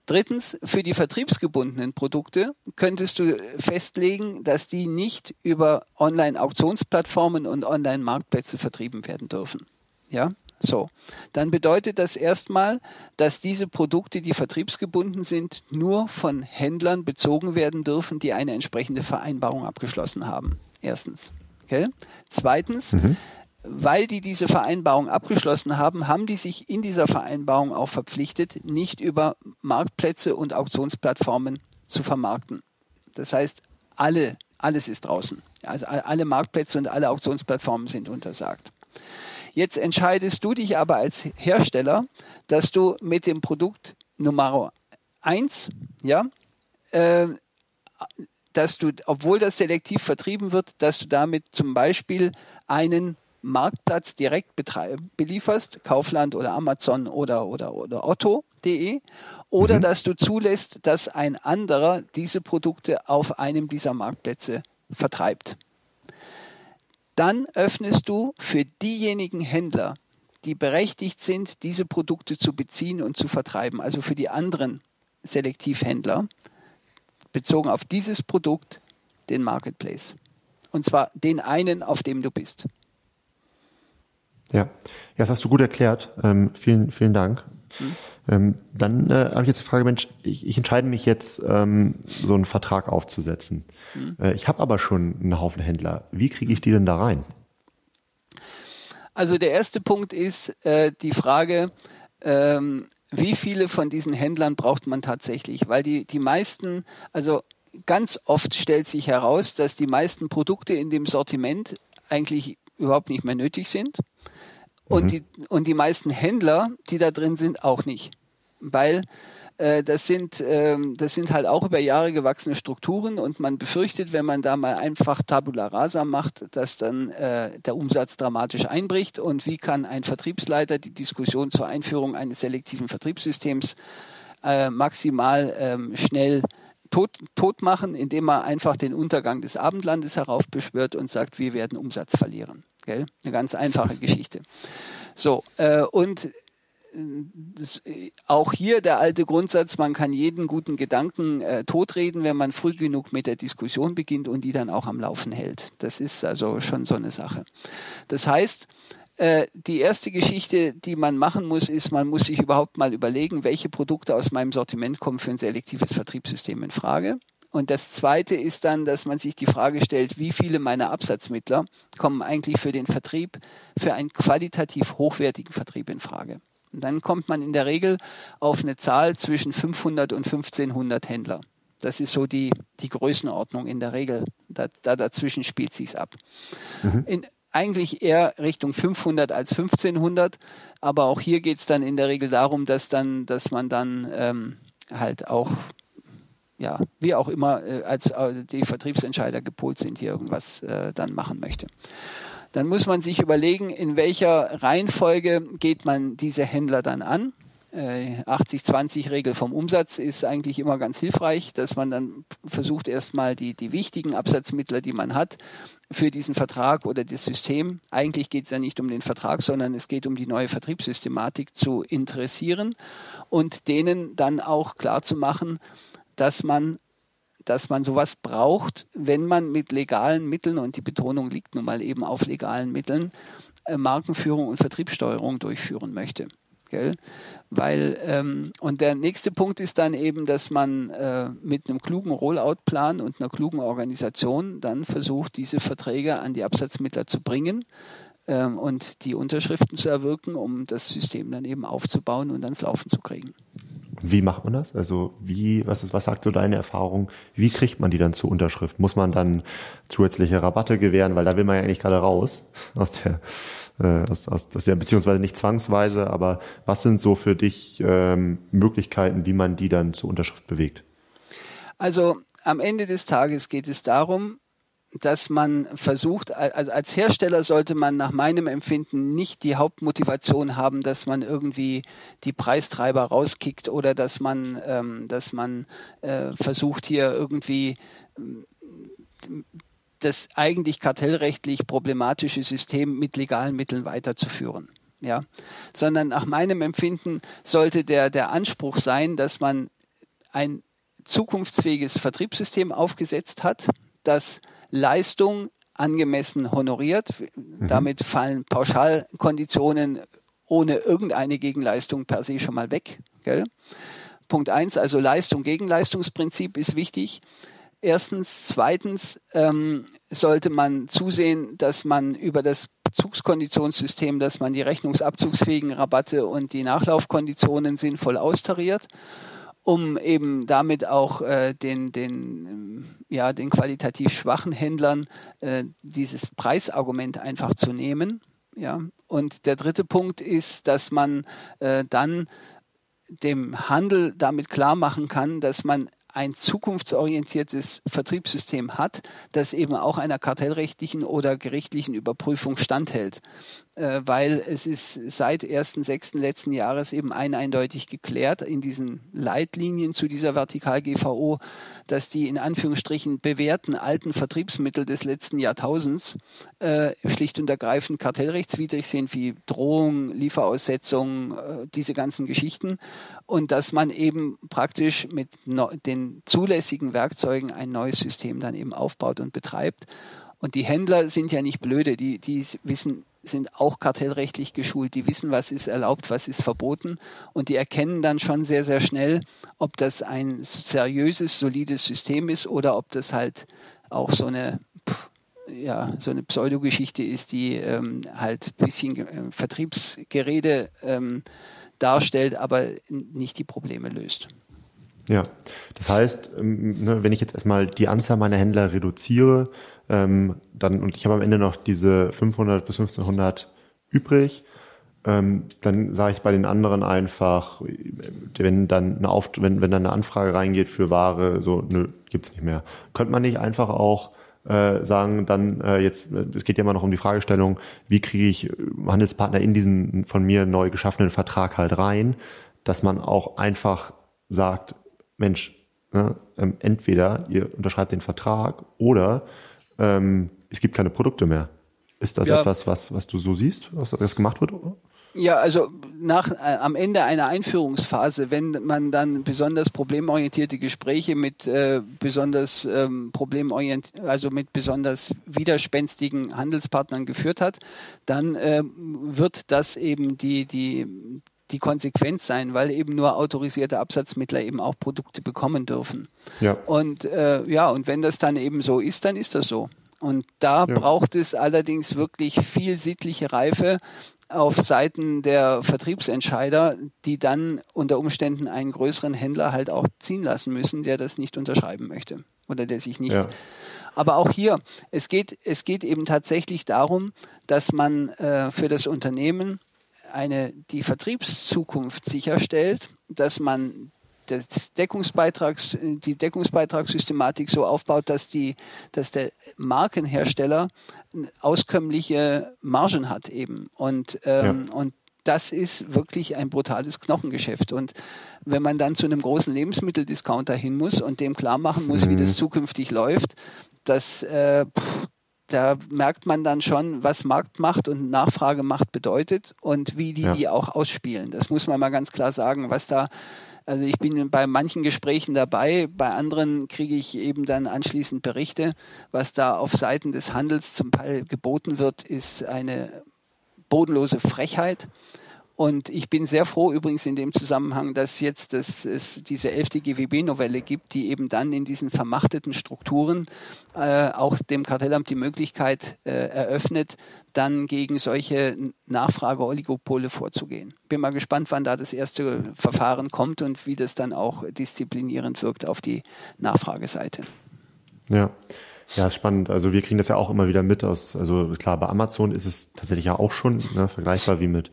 Drittens, für die vertriebsgebundenen Produkte könntest du festlegen, dass die nicht über Online-Auktionsplattformen und Online-Marktplätze vertrieben werden dürfen. Ja, so. Dann bedeutet das erstmal, dass diese Produkte, die vertriebsgebunden sind, nur von Händlern bezogen werden dürfen, die eine entsprechende Vereinbarung abgeschlossen haben. Erstens. Okay? Zweitens, mhm weil die diese Vereinbarung abgeschlossen haben, haben die sich in dieser Vereinbarung auch verpflichtet, nicht über Marktplätze und Auktionsplattformen zu vermarkten. Das heißt, alle, alles ist draußen. Also alle Marktplätze und alle Auktionsplattformen sind untersagt. Jetzt entscheidest du dich aber als Hersteller, dass du mit dem Produkt Nummer eins, ja, äh, dass du, obwohl das selektiv vertrieben wird, dass du damit zum Beispiel einen Marktplatz direkt belieferst, Kaufland oder Amazon oder, oder, oder Otto.de, oder mhm. dass du zulässt, dass ein anderer diese Produkte auf einem dieser Marktplätze vertreibt. Dann öffnest du für diejenigen Händler, die berechtigt sind, diese Produkte zu beziehen und zu vertreiben, also für die anderen Selektivhändler, bezogen auf dieses Produkt, den Marketplace. Und zwar den einen, auf dem du bist. Ja, ja das hast du gut erklärt. Ähm, vielen, vielen Dank. Mhm. Ähm, dann äh, habe ich jetzt die Frage, Mensch, ich, ich entscheide mich jetzt, ähm, so einen Vertrag aufzusetzen. Mhm. Äh, ich habe aber schon einen Haufen Händler. Wie kriege ich die denn da rein? Also der erste Punkt ist äh, die Frage, ähm, wie viele von diesen Händlern braucht man tatsächlich? Weil die, die meisten, also ganz oft stellt sich heraus, dass die meisten Produkte in dem Sortiment eigentlich überhaupt nicht mehr nötig sind. Und, mhm. die, und die meisten Händler, die da drin sind, auch nicht. Weil äh, das, sind, äh, das sind halt auch über Jahre gewachsene Strukturen und man befürchtet, wenn man da mal einfach Tabula Rasa macht, dass dann äh, der Umsatz dramatisch einbricht. Und wie kann ein Vertriebsleiter die Diskussion zur Einführung eines selektiven Vertriebssystems äh, maximal ähm, schnell tot, tot machen, indem er einfach den Untergang des Abendlandes heraufbeschwört und sagt, wir werden Umsatz verlieren. Gell? Eine ganz einfache Geschichte. So, äh, und das, auch hier der alte Grundsatz, man kann jeden guten Gedanken äh, totreden, wenn man früh genug mit der Diskussion beginnt und die dann auch am Laufen hält. Das ist also schon so eine Sache. Das heißt, äh, die erste Geschichte, die man machen muss, ist, man muss sich überhaupt mal überlegen, welche Produkte aus meinem Sortiment kommen für ein selektives Vertriebssystem in Frage. Und das Zweite ist dann, dass man sich die Frage stellt, wie viele meiner Absatzmittler kommen eigentlich für den Vertrieb, für einen qualitativ hochwertigen Vertrieb in Frage. Und dann kommt man in der Regel auf eine Zahl zwischen 500 und 1500 Händler. Das ist so die, die Größenordnung in der Regel. Da, da dazwischen spielt sich's ab. Mhm. In, eigentlich eher Richtung 500 als 1500, aber auch hier geht es dann in der Regel darum, dass dann, dass man dann ähm, halt auch ja, wie auch immer, äh, als äh, die Vertriebsentscheider gepolt sind, hier irgendwas äh, dann machen möchte. Dann muss man sich überlegen, in welcher Reihenfolge geht man diese Händler dann an. 80-20-Regel vom Umsatz ist eigentlich immer ganz hilfreich, dass man dann versucht, erstmal die, die wichtigen Absatzmittler, die man hat, für diesen Vertrag oder das System, eigentlich geht es ja nicht um den Vertrag, sondern es geht um die neue Vertriebssystematik zu interessieren und denen dann auch klar zu machen, dass man dass man sowas braucht, wenn man mit legalen Mitteln, und die Betonung liegt nun mal eben auf legalen Mitteln, äh, Markenführung und Vertriebssteuerung durchführen möchte. Gell? Weil, ähm, und der nächste Punkt ist dann eben, dass man äh, mit einem klugen Rollout-Plan und einer klugen Organisation dann versucht, diese Verträge an die Absatzmittler zu bringen ähm, und die Unterschriften zu erwirken, um das System dann eben aufzubauen und ans Laufen zu kriegen. Wie macht man das? Also wie, was ist, was sagt so deine Erfahrung? Wie kriegt man die dann zur Unterschrift? Muss man dann zusätzliche Rabatte gewähren, weil da will man ja eigentlich gerade raus aus der, aus, aus, aus der, beziehungsweise nicht zwangsweise, aber was sind so für dich ähm, Möglichkeiten, wie man die dann zur Unterschrift bewegt? Also am Ende des Tages geht es darum, dass man versucht, also als Hersteller sollte man nach meinem Empfinden nicht die Hauptmotivation haben, dass man irgendwie die Preistreiber rauskickt oder dass man, ähm, dass man äh, versucht hier irgendwie das eigentlich kartellrechtlich problematische System mit legalen Mitteln weiterzuführen. Ja, sondern nach meinem Empfinden sollte der, der Anspruch sein, dass man ein zukunftsfähiges Vertriebssystem aufgesetzt hat, das Leistung angemessen honoriert. Mhm. Damit fallen Pauschalkonditionen ohne irgendeine Gegenleistung per se schon mal weg. Gell? Punkt eins, also Leistung gegen Leistungsprinzip ist wichtig. Erstens. Zweitens ähm, sollte man zusehen, dass man über das Bezugskonditionssysteem, dass man die rechnungsabzugsfähigen Rabatte und die Nachlaufkonditionen sinnvoll austariert, um eben damit auch äh, den, den, ja, den qualitativ schwachen Händlern äh, dieses Preisargument einfach zu nehmen. Ja. Und der dritte Punkt ist, dass man äh, dann dem Handel damit klar machen kann, dass man ein zukunftsorientiertes Vertriebssystem hat, das eben auch einer kartellrechtlichen oder gerichtlichen Überprüfung standhält. Äh, weil es ist seit 1.6. letzten Jahres eben eindeutig geklärt in diesen Leitlinien zu dieser Vertikal-GVO, dass die in Anführungsstrichen bewährten alten Vertriebsmittel des letzten Jahrtausends äh, schlicht und ergreifend kartellrechtswidrig sind, wie Drohung, Lieferaussetzung, äh, diese ganzen Geschichten. Und dass man eben praktisch mit no den zulässigen Werkzeugen ein neues System dann eben aufbaut und betreibt. Und die Händler sind ja nicht blöde, die, die wissen sind auch kartellrechtlich geschult. Die wissen, was ist erlaubt, was ist verboten. Und die erkennen dann schon sehr, sehr schnell, ob das ein seriöses, solides System ist oder ob das halt auch so eine, ja, so eine Pseudogeschichte ist, die ähm, halt ein bisschen äh, Vertriebsgerede ähm, darstellt, aber nicht die Probleme löst. Ja, das heißt, ähm, ne, wenn ich jetzt erstmal die Anzahl meiner Händler reduziere, ähm, dann und ich habe am Ende noch diese 500 bis 1500 übrig, ähm, dann sage ich bei den anderen einfach, wenn dann eine Auf wenn, wenn dann eine Anfrage reingeht für Ware, so nö, gibt's nicht mehr. Könnte man nicht einfach auch äh, sagen, dann äh, jetzt, es geht ja immer noch um die Fragestellung, wie kriege ich Handelspartner in diesen von mir neu geschaffenen Vertrag halt rein, dass man auch einfach sagt, Mensch, ne, ähm, entweder ihr unterschreibt den Vertrag oder ähm, es gibt keine Produkte mehr. Ist das ja. etwas, was, was du so siehst, was das gemacht wird? Oder? Ja, also nach, äh, am Ende einer Einführungsphase, wenn man dann besonders problemorientierte Gespräche mit äh, besonders ähm, problemorient, also mit besonders widerspenstigen Handelspartnern geführt hat, dann äh, wird das eben die, die, die Konsequenz sein, weil eben nur autorisierte Absatzmittler eben auch Produkte bekommen dürfen. Ja. Und äh, ja, und wenn das dann eben so ist, dann ist das so. Und da ja. braucht es allerdings wirklich viel sittliche Reife auf Seiten der Vertriebsentscheider, die dann unter Umständen einen größeren Händler halt auch ziehen lassen müssen, der das nicht unterschreiben möchte oder der sich nicht. Ja. Aber auch hier, es geht, es geht eben tatsächlich darum, dass man äh, für das Unternehmen eine, die Vertriebszukunft sicherstellt, dass man das Deckungsbeitrags, die Deckungsbeitragssystematik so aufbaut, dass, die, dass der Markenhersteller auskömmliche Margen hat eben. Und, ähm, ja. und das ist wirklich ein brutales Knochengeschäft. Und wenn man dann zu einem großen Lebensmitteldiscounter hin muss und dem klar machen muss, mhm. wie das zukünftig läuft, das, äh, da merkt man dann schon, was Marktmacht und Nachfragemacht bedeutet und wie die ja. die auch ausspielen. Das muss man mal ganz klar sagen, was da also ich bin bei manchen Gesprächen dabei, bei anderen kriege ich eben dann anschließend Berichte. Was da auf Seiten des Handels zum Teil geboten wird, ist eine bodenlose Frechheit. Und ich bin sehr froh übrigens in dem Zusammenhang, dass jetzt das, es diese elfte GWB-Novelle gibt, die eben dann in diesen vermachteten Strukturen äh, auch dem Kartellamt die Möglichkeit äh, eröffnet, dann gegen solche Nachfrage-Oligopole vorzugehen. Bin mal gespannt, wann da das erste Verfahren kommt und wie das dann auch disziplinierend wirkt auf die Nachfrageseite. Ja. Ja, spannend. Also wir kriegen das ja auch immer wieder mit aus, also klar, bei Amazon ist es tatsächlich ja auch schon ne, vergleichbar wie mit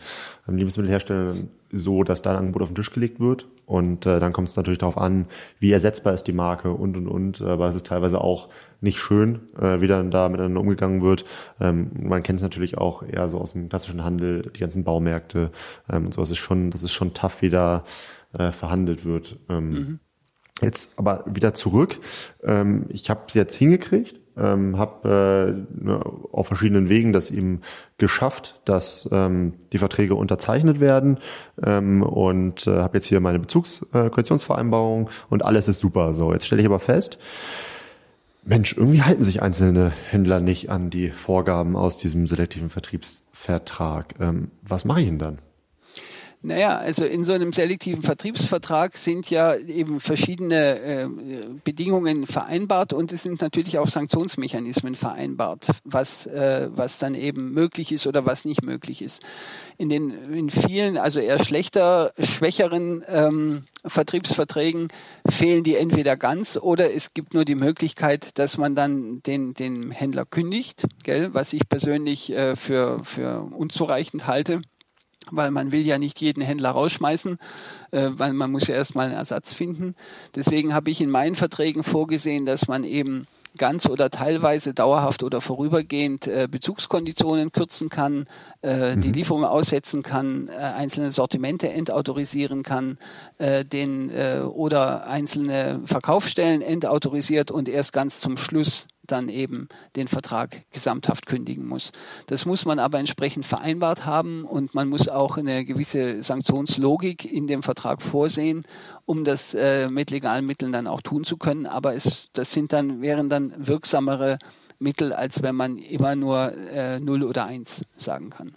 ähm, Lebensmittelherstellern so, dass da ein Angebot auf den Tisch gelegt wird. Und äh, dann kommt es natürlich darauf an, wie ersetzbar ist die Marke und und und. Aber es ist teilweise auch nicht schön, äh, wie dann da miteinander umgegangen wird. Ähm, man kennt es natürlich auch eher so aus dem klassischen Handel, die ganzen Baumärkte ähm, und so. Das ist schon, das ist schon tough, wie da äh, verhandelt wird. Ähm, mhm. Jetzt aber wieder zurück. Ähm, ich habe es jetzt hingekriegt, ähm, habe äh, ne, auf verschiedenen Wegen das eben geschafft, dass ähm, die Verträge unterzeichnet werden ähm, und äh, habe jetzt hier meine Bezugskoalitionsvereinbarung und alles ist super. So, jetzt stelle ich aber fest, Mensch, irgendwie halten sich einzelne Händler nicht an die Vorgaben aus diesem selektiven Vertriebsvertrag. Ähm, was mache ich denn dann? Naja, also in so einem selektiven Vertriebsvertrag sind ja eben verschiedene äh, Bedingungen vereinbart und es sind natürlich auch Sanktionsmechanismen vereinbart, was, äh, was dann eben möglich ist oder was nicht möglich ist. In den in vielen, also eher schlechter, schwächeren ähm, Vertriebsverträgen fehlen die entweder ganz oder es gibt nur die Möglichkeit, dass man dann den, den Händler kündigt, gell, was ich persönlich äh, für, für unzureichend halte weil man will ja nicht jeden Händler rausschmeißen, äh, weil man muss ja erstmal einen Ersatz finden. Deswegen habe ich in meinen Verträgen vorgesehen, dass man eben ganz oder teilweise dauerhaft oder vorübergehend äh, Bezugskonditionen kürzen kann, äh, mhm. die Lieferung aussetzen kann, äh, einzelne Sortimente entautorisieren kann, äh, den äh, oder einzelne Verkaufsstellen entautorisiert und erst ganz zum Schluss dann eben den Vertrag gesamthaft kündigen muss. Das muss man aber entsprechend vereinbart haben und man muss auch eine gewisse Sanktionslogik in dem Vertrag vorsehen, um das äh, mit legalen Mitteln dann auch tun zu können. Aber es, das sind dann, wären dann wirksamere Mittel, als wenn man immer nur äh, 0 oder 1 sagen kann.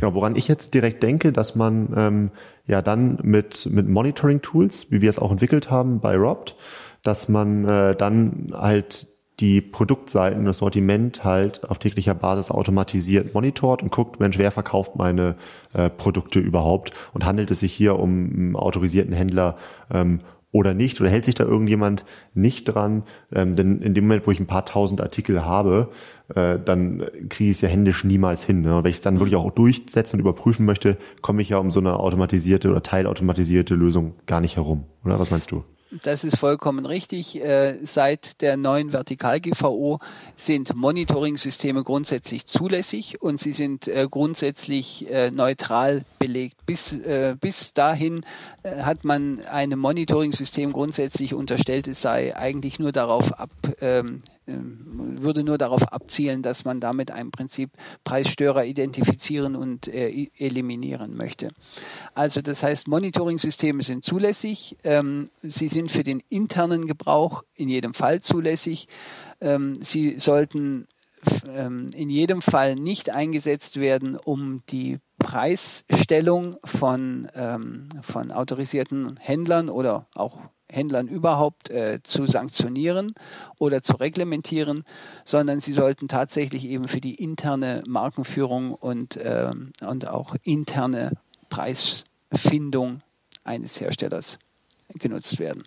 Ja, woran ich jetzt direkt denke, dass man ähm, ja dann mit, mit Monitoring-Tools, wie wir es auch entwickelt haben bei Robt, dass man äh, dann halt die Produktseiten, das Sortiment halt auf täglicher Basis automatisiert monitort und guckt, Mensch, wer verkauft meine äh, Produkte überhaupt und handelt es sich hier um einen autorisierten Händler ähm, oder nicht oder hält sich da irgendjemand nicht dran? Ähm, denn in dem Moment, wo ich ein paar tausend Artikel habe, äh, dann kriege ich es ja händisch niemals hin. Ne? Und wenn ich es dann wirklich auch durchsetzen und überprüfen möchte, komme ich ja um so eine automatisierte oder teilautomatisierte Lösung gar nicht herum. Oder was meinst du? Das ist vollkommen richtig. Äh, seit der neuen Vertikal-GVO sind Monitoring-Systeme grundsätzlich zulässig und sie sind äh, grundsätzlich äh, neutral belegt. Bis, bis dahin hat man einem Monitoring-System grundsätzlich unterstellt, es sei eigentlich nur darauf ab, ähm, würde nur darauf abzielen, dass man damit im Prinzip Preisstörer identifizieren und äh, eliminieren möchte. Also das heißt, Monitoring-Systeme sind zulässig. Ähm, sie sind für den internen Gebrauch in jedem Fall zulässig. Ähm, sie sollten ähm, in jedem Fall nicht eingesetzt werden, um die Preisstellung von, ähm, von autorisierten Händlern oder auch Händlern überhaupt äh, zu sanktionieren oder zu reglementieren, sondern sie sollten tatsächlich eben für die interne Markenführung und, äh, und auch interne Preisfindung eines Herstellers genutzt werden.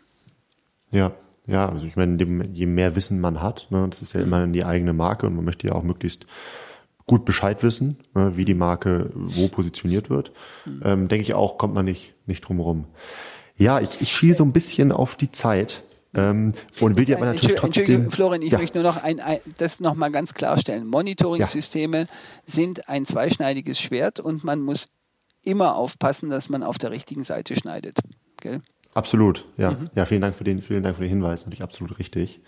Ja, ja, also ich meine, je mehr Wissen man hat, ne, das ist ja immer die eigene Marke und man möchte ja auch möglichst gut Bescheid wissen, ne, wie die Marke wo positioniert wird, mhm. ähm, denke ich auch, kommt man nicht, nicht drum herum. Ja, ich, ich schiele so ein bisschen auf die Zeit. Ähm, und will dir aber natürlich trotzdem... Entschuldigung, Florian, ich ja. möchte nur noch ein, ein, das nochmal ganz klarstellen. Monitoring-Systeme ja. sind ein zweischneidiges Schwert und man muss immer aufpassen, dass man auf der richtigen Seite schneidet. Gell? Absolut, ja. Mhm. Ja, vielen Dank für den, vielen Dank für den Hinweis, natürlich absolut richtig.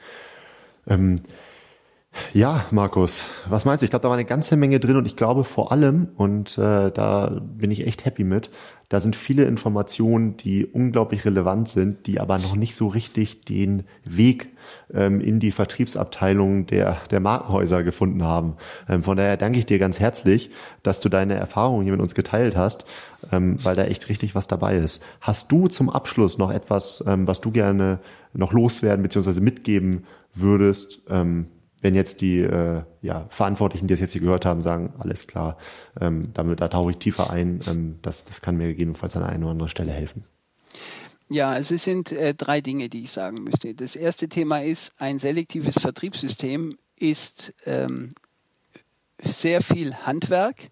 Ähm, ja, Markus, was meinst du? Ich glaube, da war eine ganze Menge drin und ich glaube vor allem, und äh, da bin ich echt happy mit, da sind viele Informationen, die unglaublich relevant sind, die aber noch nicht so richtig den Weg ähm, in die Vertriebsabteilung der, der Markenhäuser gefunden haben. Ähm, von daher danke ich dir ganz herzlich, dass du deine Erfahrungen hier mit uns geteilt hast, ähm, weil da echt richtig was dabei ist. Hast du zum Abschluss noch etwas, ähm, was du gerne noch loswerden bzw. mitgeben würdest? Wenn jetzt die äh, ja, Verantwortlichen, die es jetzt hier gehört haben, sagen, alles klar, ähm, damit, da tauche ich tiefer ein, ähm, das, das kann mir gegebenenfalls an einer oder anderen Stelle helfen. Ja, also es sind äh, drei Dinge, die ich sagen müsste. Das erste Thema ist, ein selektives Vertriebssystem ist ähm, sehr viel Handwerk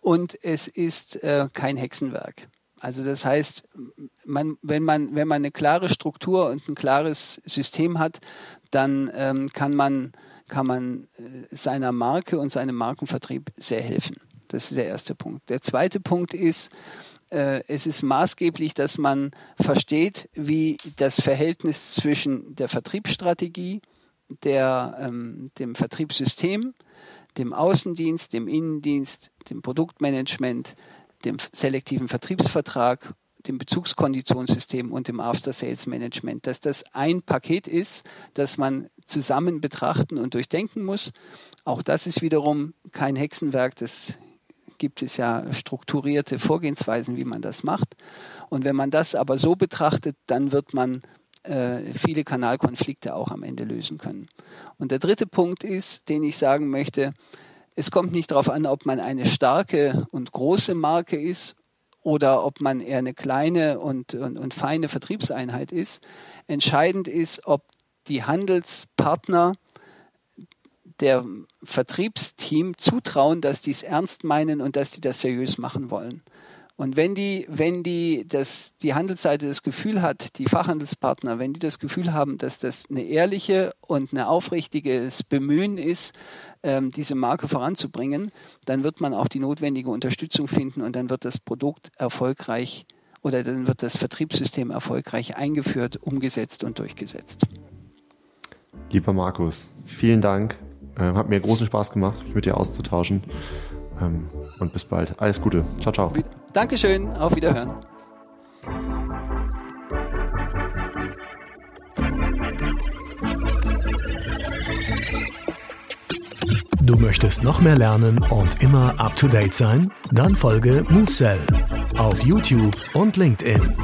und es ist äh, kein Hexenwerk. Also das heißt, man, wenn, man, wenn man eine klare Struktur und ein klares System hat, dann ähm, kann man kann man äh, seiner Marke und seinem Markenvertrieb sehr helfen. Das ist der erste Punkt. Der zweite Punkt ist, äh, es ist maßgeblich, dass man versteht, wie das Verhältnis zwischen der Vertriebsstrategie, der, ähm, dem Vertriebssystem, dem Außendienst, dem Innendienst, dem Produktmanagement, dem selektiven Vertriebsvertrag dem Bezugskonditionssystem und dem After-Sales-Management, dass das ein Paket ist, das man zusammen betrachten und durchdenken muss. Auch das ist wiederum kein Hexenwerk, das gibt es ja strukturierte Vorgehensweisen, wie man das macht. Und wenn man das aber so betrachtet, dann wird man äh, viele Kanalkonflikte auch am Ende lösen können. Und der dritte Punkt ist, den ich sagen möchte, es kommt nicht darauf an, ob man eine starke und große Marke ist oder ob man eher eine kleine und, und, und feine Vertriebseinheit ist. Entscheidend ist, ob die Handelspartner der Vertriebsteam zutrauen, dass die es ernst meinen und dass die das seriös machen wollen. Und wenn die, wenn die, das, die Handelsseite das Gefühl hat, die Fachhandelspartner, wenn die das Gefühl haben, dass das eine ehrliche und ein aufrichtiges Bemühen ist, ähm, diese Marke voranzubringen, dann wird man auch die notwendige Unterstützung finden und dann wird das Produkt erfolgreich oder dann wird das Vertriebssystem erfolgreich eingeführt, umgesetzt und durchgesetzt. Lieber Markus, vielen Dank. Ähm, hat mir großen Spaß gemacht, mich mit dir auszutauschen. Ähm, und bis bald. Alles Gute. Ciao, ciao. Dankeschön. Auf Wiederhören. Du möchtest noch mehr lernen und immer up to date sein? Dann folge MoveSell auf YouTube und LinkedIn.